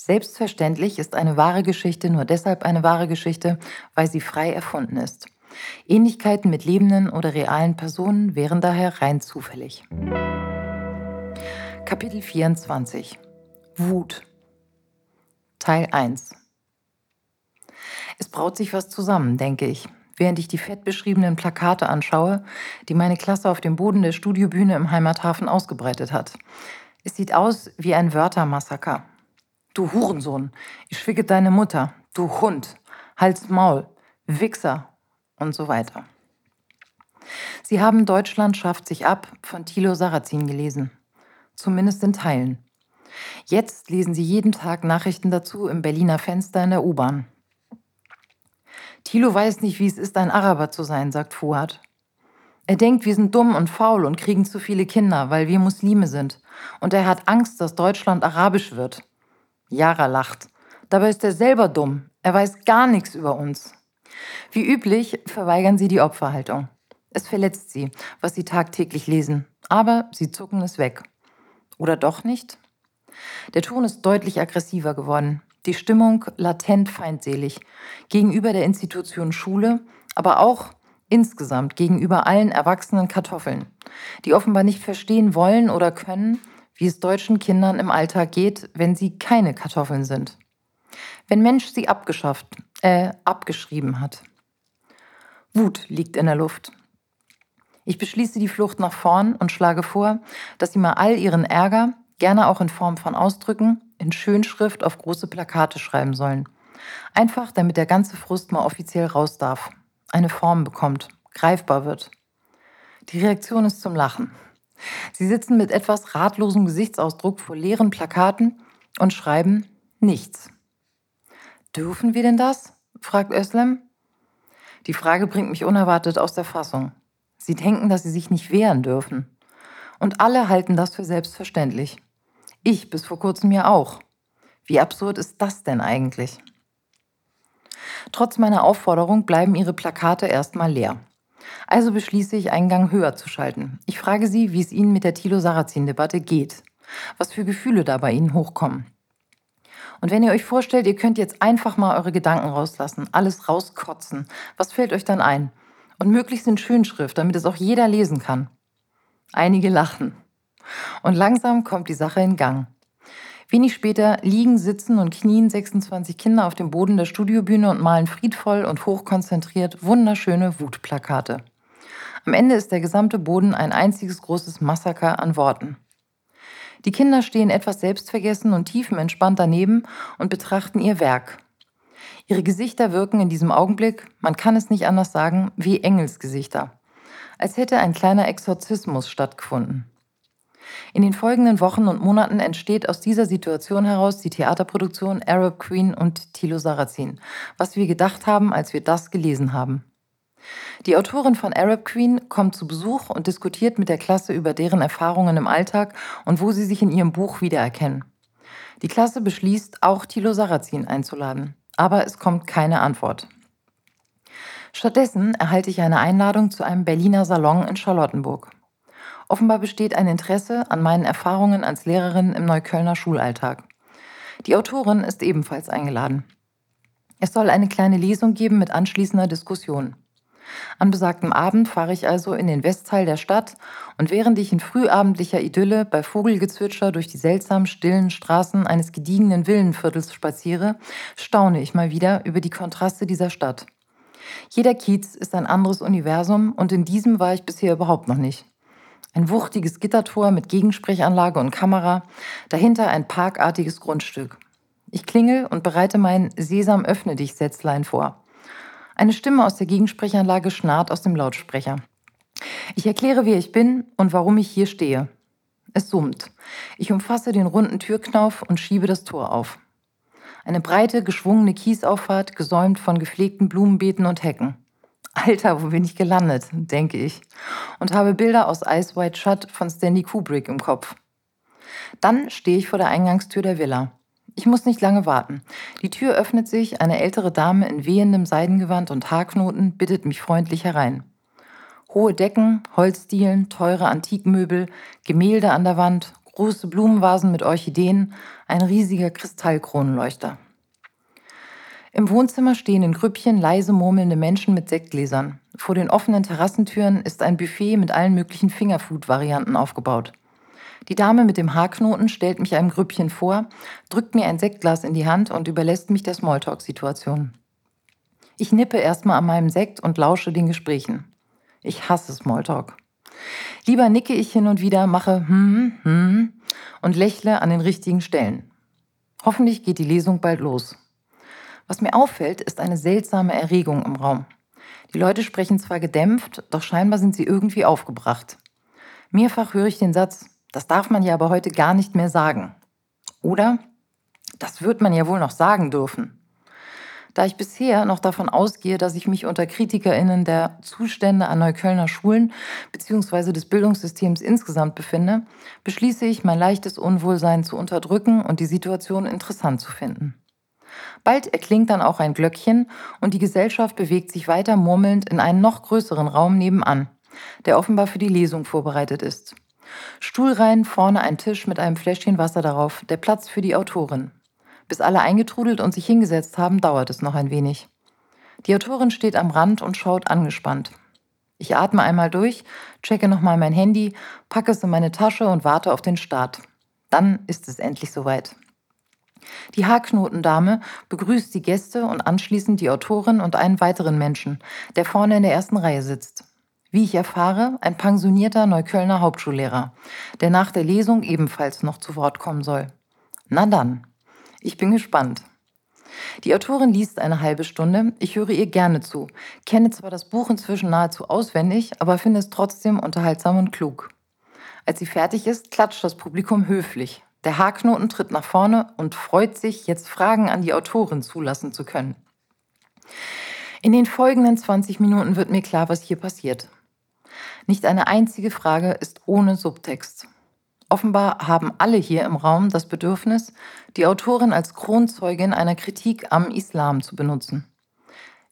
Selbstverständlich ist eine wahre Geschichte nur deshalb eine wahre Geschichte, weil sie frei erfunden ist. Ähnlichkeiten mit lebenden oder realen Personen wären daher rein zufällig. Kapitel 24 Wut Teil 1 Es braut sich was zusammen, denke ich, während ich die fett beschriebenen Plakate anschaue, die meine Klasse auf dem Boden der Studiobühne im Heimathafen ausgebreitet hat. Es sieht aus wie ein Wörtermassaker. Du Hurensohn, ich schwicke deine Mutter, du Hund, Hals Maul, Wichser und so weiter. Sie haben Deutschland schafft sich ab von Thilo Sarrazin gelesen. Zumindest in Teilen. Jetzt lesen Sie jeden Tag Nachrichten dazu im Berliner Fenster in der U-Bahn. Thilo weiß nicht, wie es ist, ein Araber zu sein, sagt Fuad. Er denkt, wir sind dumm und faul und kriegen zu viele Kinder, weil wir Muslime sind. Und er hat Angst, dass Deutschland arabisch wird. Yara lacht. Dabei ist er selber dumm. Er weiß gar nichts über uns. Wie üblich verweigern sie die Opferhaltung. Es verletzt sie, was sie tagtäglich lesen. Aber sie zucken es weg. Oder doch nicht? Der Ton ist deutlich aggressiver geworden. Die Stimmung latent feindselig. Gegenüber der Institution Schule, aber auch insgesamt gegenüber allen erwachsenen Kartoffeln, die offenbar nicht verstehen wollen oder können, wie es deutschen Kindern im Alltag geht, wenn sie keine Kartoffeln sind. Wenn Mensch sie abgeschafft, äh, abgeschrieben hat. Wut liegt in der Luft. Ich beschließe die Flucht nach vorn und schlage vor, dass sie mal all ihren Ärger, gerne auch in Form von Ausdrücken, in Schönschrift auf große Plakate schreiben sollen. Einfach, damit der ganze Frust mal offiziell raus darf, eine Form bekommt, greifbar wird. Die Reaktion ist zum Lachen. Sie sitzen mit etwas ratlosem Gesichtsausdruck vor leeren Plakaten und schreiben nichts. Dürfen wir denn das? fragt Özlem. Die Frage bringt mich unerwartet aus der Fassung. Sie denken, dass sie sich nicht wehren dürfen. Und alle halten das für selbstverständlich. Ich bis vor kurzem ja auch. Wie absurd ist das denn eigentlich? Trotz meiner Aufforderung bleiben ihre Plakate erstmal leer. Also beschließe ich, einen Gang höher zu schalten. Ich frage sie, wie es Ihnen mit der Thilo-Sarrazin-Debatte geht. Was für Gefühle da bei Ihnen hochkommen. Und wenn ihr euch vorstellt, ihr könnt jetzt einfach mal eure Gedanken rauslassen, alles rauskotzen, was fällt euch dann ein? Und möglichst in Schönschrift, damit es auch jeder lesen kann. Einige lachen. Und langsam kommt die Sache in Gang. Wenig später liegen, sitzen und knien 26 Kinder auf dem Boden der Studiobühne und malen friedvoll und hochkonzentriert wunderschöne Wutplakate. Am Ende ist der gesamte Boden ein einziges großes Massaker an Worten. Die Kinder stehen etwas selbstvergessen und tiefenentspannt daneben und betrachten ihr Werk. Ihre Gesichter wirken in diesem Augenblick, man kann es nicht anders sagen, wie Engelsgesichter. Als hätte ein kleiner Exorzismus stattgefunden. In den folgenden Wochen und Monaten entsteht aus dieser Situation heraus die Theaterproduktion Arab Queen und Thilo Sarrazin, was wir gedacht haben, als wir das gelesen haben. Die Autorin von Arab Queen kommt zu Besuch und diskutiert mit der Klasse über deren Erfahrungen im Alltag und wo sie sich in ihrem Buch wiedererkennen. Die Klasse beschließt, auch Thilo Sarrazin einzuladen, aber es kommt keine Antwort. Stattdessen erhalte ich eine Einladung zu einem Berliner Salon in Charlottenburg. Offenbar besteht ein Interesse an meinen Erfahrungen als Lehrerin im Neuköllner Schulalltag. Die Autorin ist ebenfalls eingeladen. Es soll eine kleine Lesung geben mit anschließender Diskussion. An besagtem Abend fahre ich also in den Westteil der Stadt und während ich in frühabendlicher Idylle bei Vogelgezwitscher durch die seltsam stillen Straßen eines gediegenen Villenviertels spaziere, staune ich mal wieder über die Kontraste dieser Stadt. Jeder Kiez ist ein anderes Universum und in diesem war ich bisher überhaupt noch nicht. Ein wuchtiges Gittertor mit Gegensprechanlage und Kamera, dahinter ein parkartiges Grundstück. Ich klingel und bereite mein Sesam öffne dich Sätzlein vor. Eine Stimme aus der Gegensprechanlage schnarrt aus dem Lautsprecher. Ich erkläre, wer ich bin und warum ich hier stehe. Es summt. Ich umfasse den runden Türknauf und schiebe das Tor auf. Eine breite, geschwungene Kiesauffahrt, gesäumt von gepflegten Blumenbeeten und Hecken. Alter, wo bin ich gelandet, denke ich, und habe Bilder aus Ice White Shut von Stanley Kubrick im Kopf. Dann stehe ich vor der Eingangstür der Villa. Ich muss nicht lange warten. Die Tür öffnet sich, eine ältere Dame in wehendem Seidengewand und Haarknoten bittet mich freundlich herein. Hohe Decken, Holzdielen, teure Antikmöbel, Gemälde an der Wand, große Blumenvasen mit Orchideen, ein riesiger Kristallkronenleuchter. Im Wohnzimmer stehen in Grüppchen leise murmelnde Menschen mit Sektgläsern. Vor den offenen Terrassentüren ist ein Buffet mit allen möglichen Fingerfood-Varianten aufgebaut. Die Dame mit dem Haarknoten stellt mich einem Grüppchen vor, drückt mir ein Sektglas in die Hand und überlässt mich der Smalltalk-Situation. Ich nippe erstmal an meinem Sekt und lausche den Gesprächen. Ich hasse Smalltalk. Lieber nicke ich hin und wieder, mache hm, hm und lächle an den richtigen Stellen. Hoffentlich geht die Lesung bald los. Was mir auffällt, ist eine seltsame Erregung im Raum. Die Leute sprechen zwar gedämpft, doch scheinbar sind sie irgendwie aufgebracht. Mehrfach höre ich den Satz, das darf man ja aber heute gar nicht mehr sagen. Oder? Das wird man ja wohl noch sagen dürfen. Da ich bisher noch davon ausgehe, dass ich mich unter KritikerInnen der Zustände an Neuköllner Schulen bzw. des Bildungssystems insgesamt befinde, beschließe ich, mein leichtes Unwohlsein zu unterdrücken und die Situation interessant zu finden. Bald erklingt dann auch ein Glöckchen und die Gesellschaft bewegt sich weiter murmelnd in einen noch größeren Raum nebenan, der offenbar für die Lesung vorbereitet ist. Stuhlreihen, vorne ein Tisch mit einem Fläschchen Wasser darauf, der Platz für die Autorin. Bis alle eingetrudelt und sich hingesetzt haben, dauert es noch ein wenig. Die Autorin steht am Rand und schaut angespannt. Ich atme einmal durch, checke nochmal mein Handy, packe es in meine Tasche und warte auf den Start. Dann ist es endlich soweit. Die Haarknotendame begrüßt die Gäste und anschließend die Autorin und einen weiteren Menschen, der vorne in der ersten Reihe sitzt. Wie ich erfahre, ein pensionierter Neuköllner Hauptschullehrer, der nach der Lesung ebenfalls noch zu Wort kommen soll. Na dann, ich bin gespannt. Die Autorin liest eine halbe Stunde, ich höre ihr gerne zu, kenne zwar das Buch inzwischen nahezu auswendig, aber finde es trotzdem unterhaltsam und klug. Als sie fertig ist, klatscht das Publikum höflich. Der Haarknoten tritt nach vorne und freut sich, jetzt Fragen an die Autorin zulassen zu können. In den folgenden 20 Minuten wird mir klar, was hier passiert. Nicht eine einzige Frage ist ohne Subtext. Offenbar haben alle hier im Raum das Bedürfnis, die Autorin als Kronzeugin einer Kritik am Islam zu benutzen.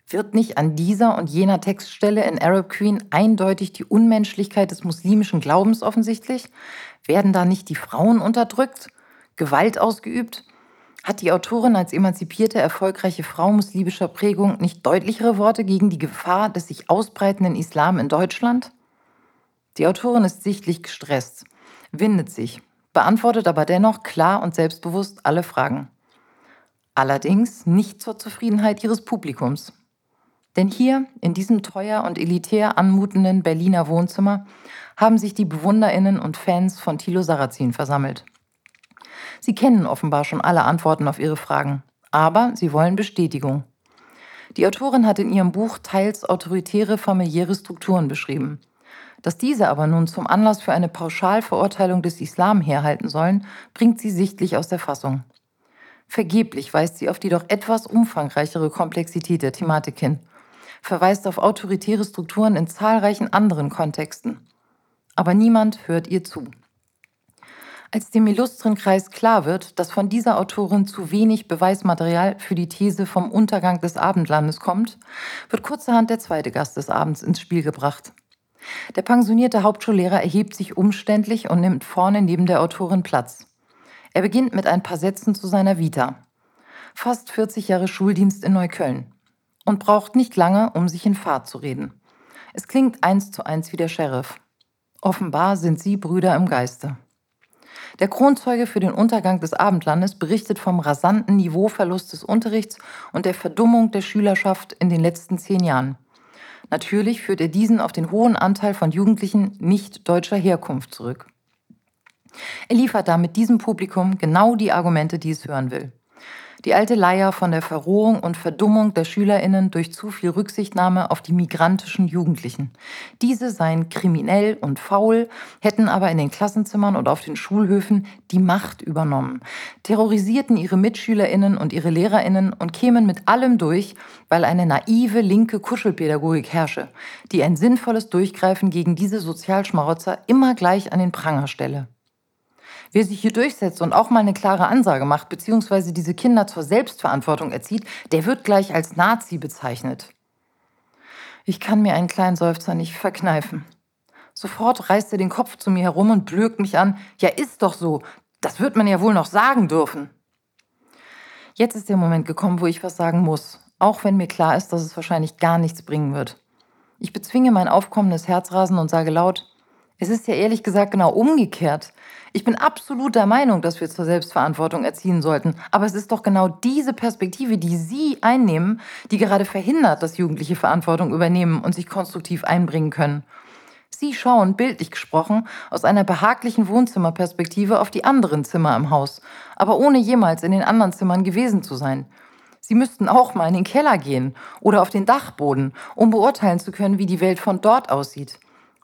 Wird nicht an dieser und jener Textstelle in Arab Queen eindeutig die Unmenschlichkeit des muslimischen Glaubens offensichtlich? Werden da nicht die Frauen unterdrückt, Gewalt ausgeübt? Hat die Autorin als emanzipierte, erfolgreiche Frau muslimischer Prägung nicht deutlichere Worte gegen die Gefahr des sich ausbreitenden Islam in Deutschland? Die Autorin ist sichtlich gestresst, windet sich, beantwortet aber dennoch klar und selbstbewusst alle Fragen. Allerdings nicht zur Zufriedenheit ihres Publikums. Denn hier, in diesem teuer und elitär anmutenden Berliner Wohnzimmer, haben sich die BewunderInnen und Fans von Thilo Sarrazin versammelt. Sie kennen offenbar schon alle Antworten auf ihre Fragen, aber sie wollen Bestätigung. Die Autorin hat in ihrem Buch teils autoritäre familiäre Strukturen beschrieben – dass diese aber nun zum Anlass für eine Pauschalverurteilung des Islam herhalten sollen, bringt sie sichtlich aus der Fassung. Vergeblich weist sie auf die doch etwas umfangreichere Komplexität der Thematik hin, verweist auf autoritäre Strukturen in zahlreichen anderen Kontexten. Aber niemand hört ihr zu. Als dem illustren Kreis klar wird, dass von dieser Autorin zu wenig Beweismaterial für die These vom Untergang des Abendlandes kommt, wird kurzerhand der zweite Gast des Abends ins Spiel gebracht – der pensionierte Hauptschullehrer erhebt sich umständlich und nimmt vorne neben der Autorin Platz. Er beginnt mit ein paar Sätzen zu seiner Vita. Fast 40 Jahre Schuldienst in Neukölln. Und braucht nicht lange, um sich in Fahrt zu reden. Es klingt eins zu eins wie der Sheriff. Offenbar sind sie Brüder im Geiste. Der Kronzeuge für den Untergang des Abendlandes berichtet vom rasanten Niveauverlust des Unterrichts und der Verdummung der Schülerschaft in den letzten zehn Jahren. Natürlich führt er diesen auf den hohen Anteil von Jugendlichen nicht deutscher Herkunft zurück. Er liefert damit diesem Publikum genau die Argumente, die es hören will. Die alte Leier von der Verrohung und Verdummung der SchülerInnen durch zu viel Rücksichtnahme auf die migrantischen Jugendlichen. Diese seien kriminell und faul, hätten aber in den Klassenzimmern und auf den Schulhöfen die Macht übernommen, terrorisierten ihre MitschülerInnen und ihre LehrerInnen und kämen mit allem durch, weil eine naive linke Kuschelpädagogik herrsche, die ein sinnvolles Durchgreifen gegen diese Sozialschmarotzer immer gleich an den Pranger stelle. Wer sich hier durchsetzt und auch mal eine klare Ansage macht, beziehungsweise diese Kinder zur Selbstverantwortung erzieht, der wird gleich als Nazi bezeichnet. Ich kann mir einen kleinen Seufzer nicht verkneifen. Sofort reißt er den Kopf zu mir herum und blökt mich an. Ja, ist doch so. Das wird man ja wohl noch sagen dürfen. Jetzt ist der Moment gekommen, wo ich was sagen muss, auch wenn mir klar ist, dass es wahrscheinlich gar nichts bringen wird. Ich bezwinge mein aufkommendes Herzrasen und sage laut, es ist ja ehrlich gesagt genau umgekehrt. Ich bin absolut der Meinung, dass wir zur Selbstverantwortung erziehen sollten. Aber es ist doch genau diese Perspektive, die Sie einnehmen, die gerade verhindert, dass Jugendliche Verantwortung übernehmen und sich konstruktiv einbringen können. Sie schauen, bildlich gesprochen, aus einer behaglichen Wohnzimmerperspektive auf die anderen Zimmer im Haus, aber ohne jemals in den anderen Zimmern gewesen zu sein. Sie müssten auch mal in den Keller gehen oder auf den Dachboden, um beurteilen zu können, wie die Welt von dort aussieht.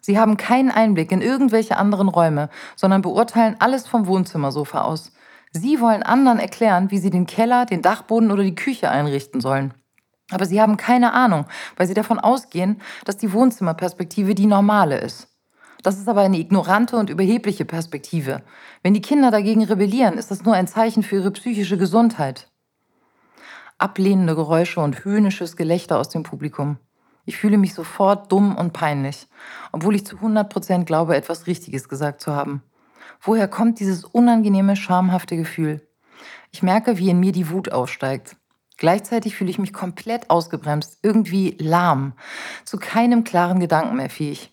Sie haben keinen Einblick in irgendwelche anderen Räume, sondern beurteilen alles vom Wohnzimmersofa aus. Sie wollen anderen erklären, wie sie den Keller, den Dachboden oder die Küche einrichten sollen. Aber sie haben keine Ahnung, weil sie davon ausgehen, dass die Wohnzimmerperspektive die normale ist. Das ist aber eine ignorante und überhebliche Perspektive. Wenn die Kinder dagegen rebellieren, ist das nur ein Zeichen für ihre psychische Gesundheit. Ablehnende Geräusche und höhnisches Gelächter aus dem Publikum. Ich fühle mich sofort dumm und peinlich, obwohl ich zu 100 Prozent glaube, etwas Richtiges gesagt zu haben. Woher kommt dieses unangenehme, schamhafte Gefühl? Ich merke, wie in mir die Wut aufsteigt. Gleichzeitig fühle ich mich komplett ausgebremst, irgendwie lahm, zu keinem klaren Gedanken mehr fähig.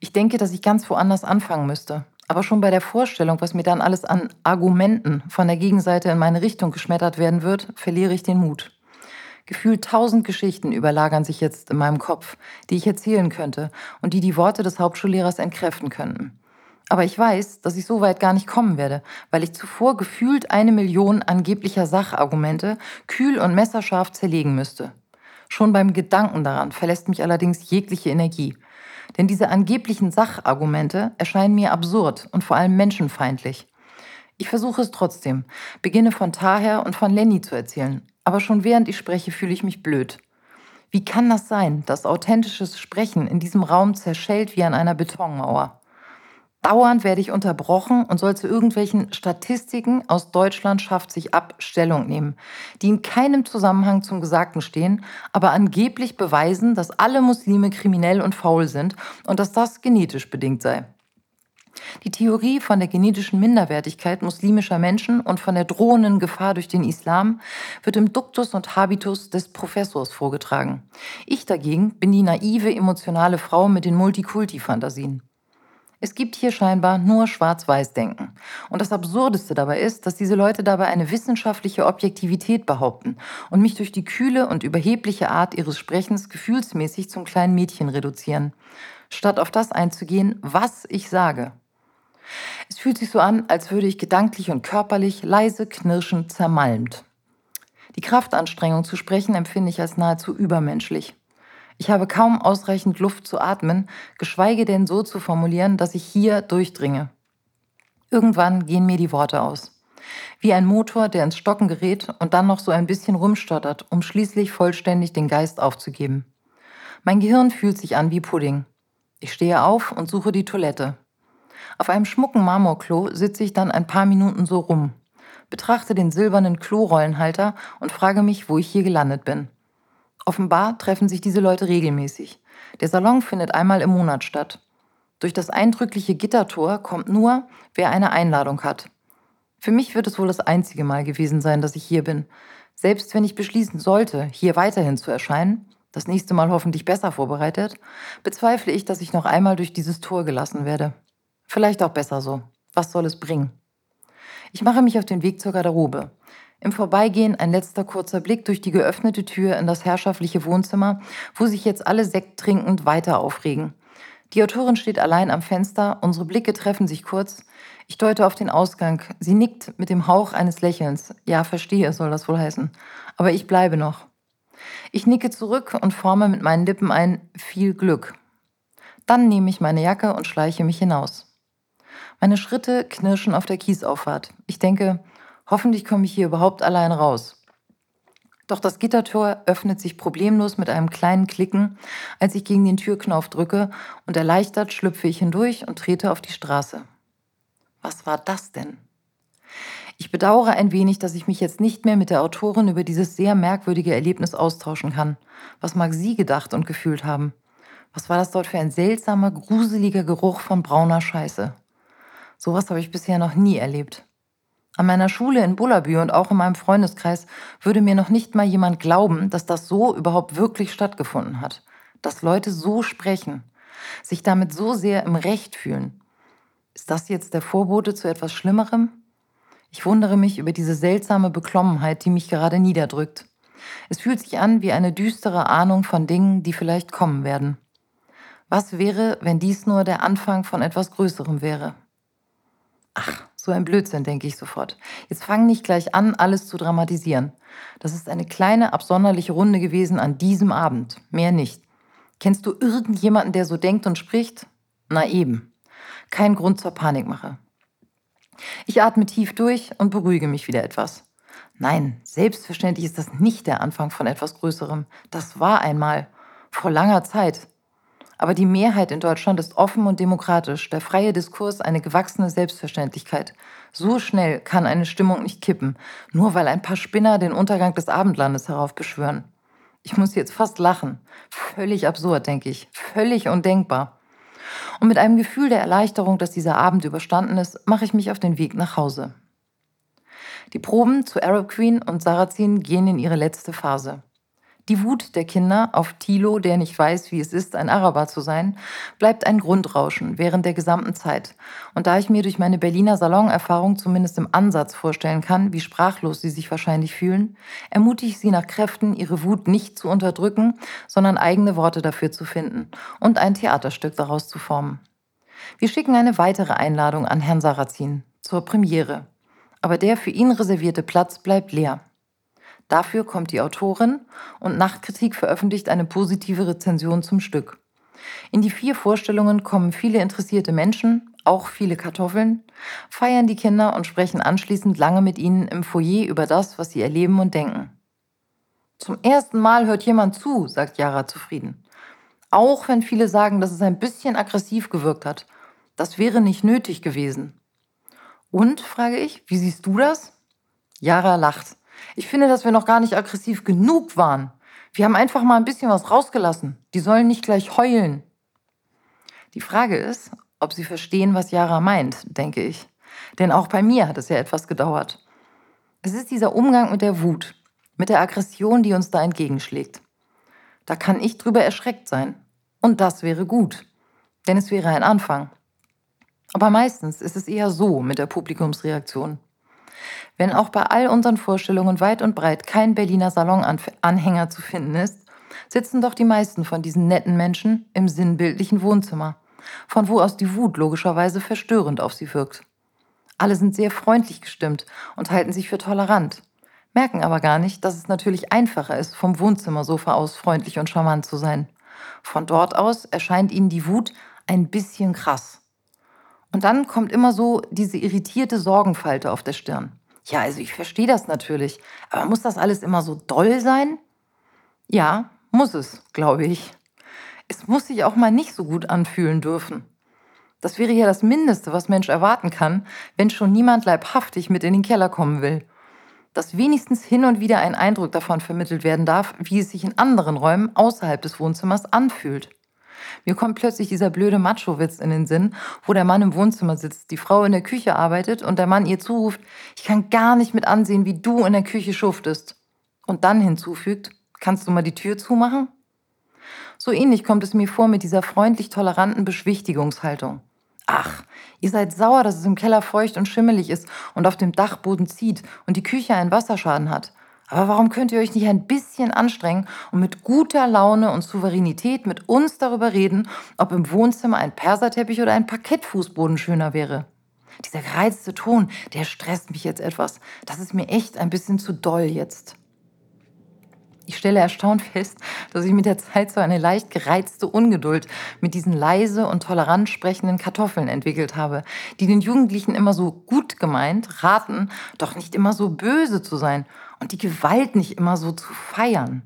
Ich denke, dass ich ganz woanders anfangen müsste. Aber schon bei der Vorstellung, was mir dann alles an Argumenten von der Gegenseite in meine Richtung geschmettert werden wird, verliere ich den Mut. Gefühlt tausend Geschichten überlagern sich jetzt in meinem Kopf, die ich erzählen könnte und die die Worte des Hauptschullehrers entkräften könnten. Aber ich weiß, dass ich so weit gar nicht kommen werde, weil ich zuvor gefühlt eine Million angeblicher Sachargumente kühl und messerscharf zerlegen müsste. Schon beim Gedanken daran verlässt mich allerdings jegliche Energie. Denn diese angeblichen Sachargumente erscheinen mir absurd und vor allem menschenfeindlich. Ich versuche es trotzdem, beginne von Taher und von Lenny zu erzählen, aber schon während ich spreche, fühle ich mich blöd. Wie kann das sein, dass authentisches Sprechen in diesem Raum zerschellt wie an einer Betonmauer? Dauernd werde ich unterbrochen und soll zu irgendwelchen Statistiken aus Deutschland schafft sich ab Stellung nehmen, die in keinem Zusammenhang zum Gesagten stehen, aber angeblich beweisen, dass alle Muslime kriminell und faul sind und dass das genetisch bedingt sei. Die Theorie von der genetischen Minderwertigkeit muslimischer Menschen und von der drohenden Gefahr durch den Islam wird im Duktus und Habitus des Professors vorgetragen. Ich dagegen bin die naive, emotionale Frau mit den Multikulti-Fantasien. Es gibt hier scheinbar nur Schwarz-Weiß-Denken. Und das Absurdeste dabei ist, dass diese Leute dabei eine wissenschaftliche Objektivität behaupten und mich durch die kühle und überhebliche Art ihres Sprechens gefühlsmäßig zum kleinen Mädchen reduzieren, statt auf das einzugehen, was ich sage. Es fühlt sich so an, als würde ich gedanklich und körperlich leise knirschend zermalmt. Die Kraftanstrengung zu sprechen empfinde ich als nahezu übermenschlich. Ich habe kaum ausreichend Luft zu atmen, geschweige denn so zu formulieren, dass ich hier durchdringe. Irgendwann gehen mir die Worte aus. Wie ein Motor, der ins Stocken gerät und dann noch so ein bisschen rumstottert, um schließlich vollständig den Geist aufzugeben. Mein Gehirn fühlt sich an wie Pudding. Ich stehe auf und suche die Toilette. Auf einem schmucken Marmorklo sitze ich dann ein paar Minuten so rum, betrachte den silbernen Klorollenhalter und frage mich, wo ich hier gelandet bin. Offenbar treffen sich diese Leute regelmäßig. Der Salon findet einmal im Monat statt. Durch das eindrückliche Gittertor kommt nur, wer eine Einladung hat. Für mich wird es wohl das einzige Mal gewesen sein, dass ich hier bin. Selbst wenn ich beschließen sollte, hier weiterhin zu erscheinen, das nächste Mal hoffentlich besser vorbereitet, bezweifle ich, dass ich noch einmal durch dieses Tor gelassen werde. Vielleicht auch besser so. Was soll es bringen? Ich mache mich auf den Weg zur Garderobe. Im Vorbeigehen ein letzter kurzer Blick durch die geöffnete Tür in das herrschaftliche Wohnzimmer, wo sich jetzt alle Sekt trinkend weiter aufregen. Die Autorin steht allein am Fenster, unsere Blicke treffen sich kurz. Ich deute auf den Ausgang. Sie nickt mit dem Hauch eines Lächelns. Ja, verstehe, soll das wohl heißen. Aber ich bleibe noch. Ich nicke zurück und forme mit meinen Lippen ein viel Glück. Dann nehme ich meine Jacke und schleiche mich hinaus. Meine Schritte knirschen auf der Kiesauffahrt. Ich denke, Hoffentlich komme ich hier überhaupt allein raus. Doch das Gittertor öffnet sich problemlos mit einem kleinen Klicken, als ich gegen den Türknauf drücke und erleichtert schlüpfe ich hindurch und trete auf die Straße. Was war das denn? Ich bedauere ein wenig, dass ich mich jetzt nicht mehr mit der Autorin über dieses sehr merkwürdige Erlebnis austauschen kann. Was mag sie gedacht und gefühlt haben? Was war das dort für ein seltsamer, gruseliger Geruch von brauner Scheiße? Sowas habe ich bisher noch nie erlebt. An meiner Schule in Bullabü und auch in meinem Freundeskreis würde mir noch nicht mal jemand glauben, dass das so überhaupt wirklich stattgefunden hat. Dass Leute so sprechen, sich damit so sehr im Recht fühlen. Ist das jetzt der Vorbote zu etwas Schlimmerem? Ich wundere mich über diese seltsame Beklommenheit, die mich gerade niederdrückt. Es fühlt sich an wie eine düstere Ahnung von Dingen, die vielleicht kommen werden. Was wäre, wenn dies nur der Anfang von etwas Größerem wäre? Ach, so ein Blödsinn, denke ich sofort. Jetzt fang nicht gleich an, alles zu dramatisieren. Das ist eine kleine, absonderliche Runde gewesen an diesem Abend. Mehr nicht. Kennst du irgendjemanden, der so denkt und spricht? Na eben. Kein Grund zur Panikmache. Ich atme tief durch und beruhige mich wieder etwas. Nein, selbstverständlich ist das nicht der Anfang von etwas Größerem. Das war einmal, vor langer Zeit. Aber die Mehrheit in Deutschland ist offen und demokratisch, der freie Diskurs eine gewachsene Selbstverständlichkeit. So schnell kann eine Stimmung nicht kippen, nur weil ein paar Spinner den Untergang des Abendlandes heraufbeschwören. Ich muss jetzt fast lachen. Völlig absurd, denke ich. Völlig undenkbar. Und mit einem Gefühl der Erleichterung, dass dieser Abend überstanden ist, mache ich mich auf den Weg nach Hause. Die Proben zu Arab Queen und Sarrazin gehen in ihre letzte Phase. Die Wut der Kinder auf Thilo, der nicht weiß, wie es ist, ein Araber zu sein, bleibt ein Grundrauschen während der gesamten Zeit. Und da ich mir durch meine Berliner Salonerfahrung zumindest im Ansatz vorstellen kann, wie sprachlos sie sich wahrscheinlich fühlen, ermutige ich sie nach Kräften, ihre Wut nicht zu unterdrücken, sondern eigene Worte dafür zu finden und ein Theaterstück daraus zu formen. Wir schicken eine weitere Einladung an Herrn Sarrazin zur Premiere aber der für ihn reservierte Platz bleibt leer. Dafür kommt die Autorin und Nachtkritik veröffentlicht eine positive Rezension zum Stück. In die vier Vorstellungen kommen viele interessierte Menschen, auch viele Kartoffeln, feiern die Kinder und sprechen anschließend lange mit ihnen im Foyer über das, was sie erleben und denken. Zum ersten Mal hört jemand zu, sagt Yara zufrieden. Auch wenn viele sagen, dass es ein bisschen aggressiv gewirkt hat. Das wäre nicht nötig gewesen. Und, frage ich, wie siehst du das? Jara lacht. Ich finde, dass wir noch gar nicht aggressiv genug waren. Wir haben einfach mal ein bisschen was rausgelassen. Die sollen nicht gleich heulen. Die Frage ist, ob sie verstehen, was Jara meint, denke ich. Denn auch bei mir hat es ja etwas gedauert. Es ist dieser Umgang mit der Wut, mit der Aggression, die uns da entgegenschlägt. Da kann ich drüber erschreckt sein. Und das wäre gut. Denn es wäre ein Anfang. Aber meistens ist es eher so mit der Publikumsreaktion. Wenn auch bei all unseren Vorstellungen weit und breit kein Berliner Salonanhänger zu finden ist, sitzen doch die meisten von diesen netten Menschen im sinnbildlichen Wohnzimmer, von wo aus die Wut logischerweise verstörend auf sie wirkt. Alle sind sehr freundlich gestimmt und halten sich für tolerant, merken aber gar nicht, dass es natürlich einfacher ist, vom Wohnzimmersofa aus freundlich und charmant zu sein. Von dort aus erscheint ihnen die Wut ein bisschen krass. Und dann kommt immer so diese irritierte Sorgenfalte auf der Stirn. Ja, also ich verstehe das natürlich, aber muss das alles immer so doll sein? Ja, muss es, glaube ich. Es muss sich auch mal nicht so gut anfühlen dürfen. Das wäre ja das Mindeste, was Mensch erwarten kann, wenn schon niemand leibhaftig mit in den Keller kommen will. Dass wenigstens hin und wieder ein Eindruck davon vermittelt werden darf, wie es sich in anderen Räumen außerhalb des Wohnzimmers anfühlt. Mir kommt plötzlich dieser blöde Macho-Witz in den Sinn, wo der Mann im Wohnzimmer sitzt, die Frau in der Küche arbeitet und der Mann ihr zuruft, ich kann gar nicht mit ansehen, wie du in der Küche schuftest. Und dann hinzufügt, kannst du mal die Tür zumachen? So ähnlich kommt es mir vor mit dieser freundlich toleranten Beschwichtigungshaltung. Ach, ihr seid sauer, dass es im Keller feucht und schimmelig ist und auf dem Dachboden zieht und die Küche einen Wasserschaden hat. Aber warum könnt ihr euch nicht ein bisschen anstrengen und mit guter Laune und Souveränität mit uns darüber reden, ob im Wohnzimmer ein Perserteppich oder ein Parkettfußboden schöner wäre? Dieser gereizte Ton, der stresst mich jetzt etwas. Das ist mir echt ein bisschen zu doll jetzt. Ich stelle erstaunt fest, dass ich mit der Zeit so eine leicht gereizte Ungeduld mit diesen leise und tolerant sprechenden Kartoffeln entwickelt habe, die den Jugendlichen immer so gut gemeint raten, doch nicht immer so böse zu sein und die Gewalt nicht immer so zu feiern.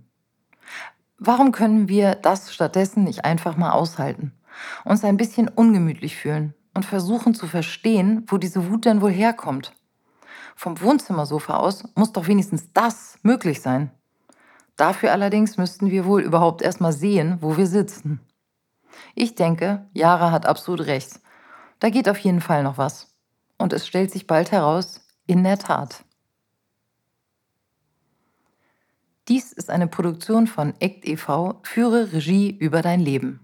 Warum können wir das stattdessen nicht einfach mal aushalten, uns ein bisschen ungemütlich fühlen und versuchen zu verstehen, wo diese Wut denn wohl herkommt? Vom Wohnzimmersofa aus muss doch wenigstens das möglich sein. Dafür allerdings müssten wir wohl überhaupt erstmal sehen, wo wir sitzen. Ich denke, Jara hat absolut recht. Da geht auf jeden Fall noch was. Und es stellt sich bald heraus, in der Tat. Dies ist eine Produktion von ACT e.V. Führe Regie über dein Leben.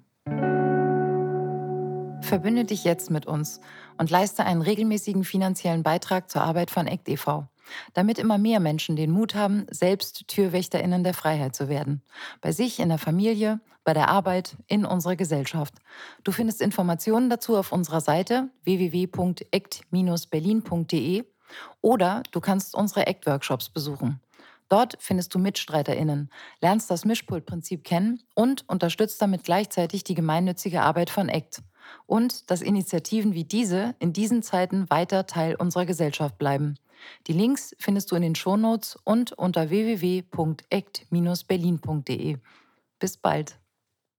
Verbünde dich jetzt mit uns und leiste einen regelmäßigen finanziellen Beitrag zur Arbeit von ACT e.V., damit immer mehr Menschen den Mut haben, selbst TürwächterInnen der Freiheit zu werden. Bei sich, in der Familie, bei der Arbeit, in unserer Gesellschaft. Du findest Informationen dazu auf unserer Seite www.act-berlin.de oder du kannst unsere ACT-Workshops besuchen. Dort findest du MitstreiterInnen, lernst das Mischpultprinzip kennen und unterstützt damit gleichzeitig die gemeinnützige Arbeit von ACT. Und dass Initiativen wie diese in diesen Zeiten weiter Teil unserer Gesellschaft bleiben. Die Links findest du in den Shownotes und unter www.act-berlin.de. Bis bald.